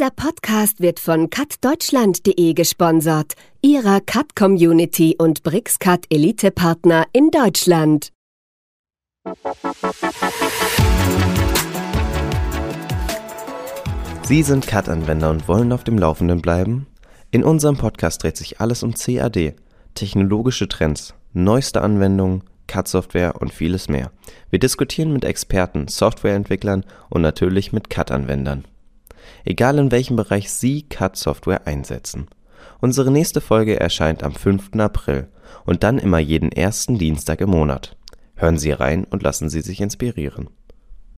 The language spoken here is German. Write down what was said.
Dieser Podcast wird von cutdeutschland.de gesponsert, ihrer Cut-Community und BrixCut Elite-Partner in Deutschland. Sie sind Cut-Anwender und wollen auf dem Laufenden bleiben? In unserem Podcast dreht sich alles um CAD, technologische Trends, neueste Anwendungen, Cut-Software und vieles mehr. Wir diskutieren mit Experten, Softwareentwicklern und natürlich mit Cut-Anwendern egal in welchem Bereich Sie CAD-Software einsetzen. Unsere nächste Folge erscheint am 5. April und dann immer jeden ersten Dienstag im Monat. Hören Sie rein und lassen Sie sich inspirieren